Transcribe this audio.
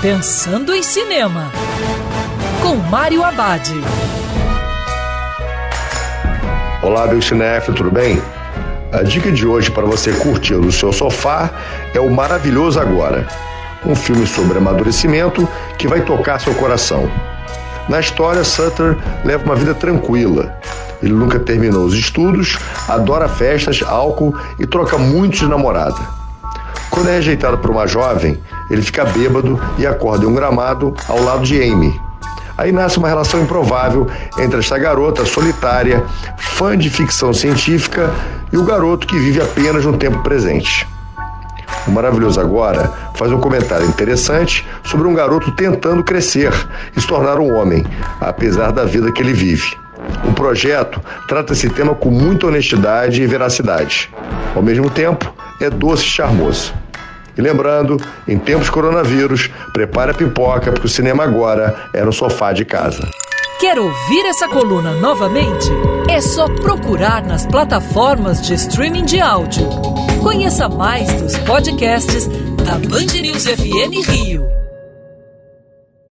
Pensando em Cinema, com Mário Abad. Olá, meu cinéfilo, tudo bem? A dica de hoje para você curtir no seu sofá é o Maravilhoso Agora, um filme sobre amadurecimento que vai tocar seu coração. Na história, Sutter leva uma vida tranquila. Ele nunca terminou os estudos, adora festas, álcool e troca muito de namorada. Quando é rejeitado por uma jovem, ele fica bêbado e acorda em um gramado ao lado de Amy. Aí nasce uma relação improvável entre esta garota solitária, fã de ficção científica, e o garoto que vive apenas no tempo presente. O Maravilhoso Agora faz um comentário interessante sobre um garoto tentando crescer e se tornar um homem, apesar da vida que ele vive. O projeto trata esse tema com muita honestidade e veracidade. Ao mesmo tempo, é doce e charmoso. E lembrando, em tempos coronavírus, prepare a pipoca, porque o cinema agora é no sofá de casa. Quer ouvir essa coluna novamente? É só procurar nas plataformas de streaming de áudio. Conheça mais dos podcasts da Band News FM Rio.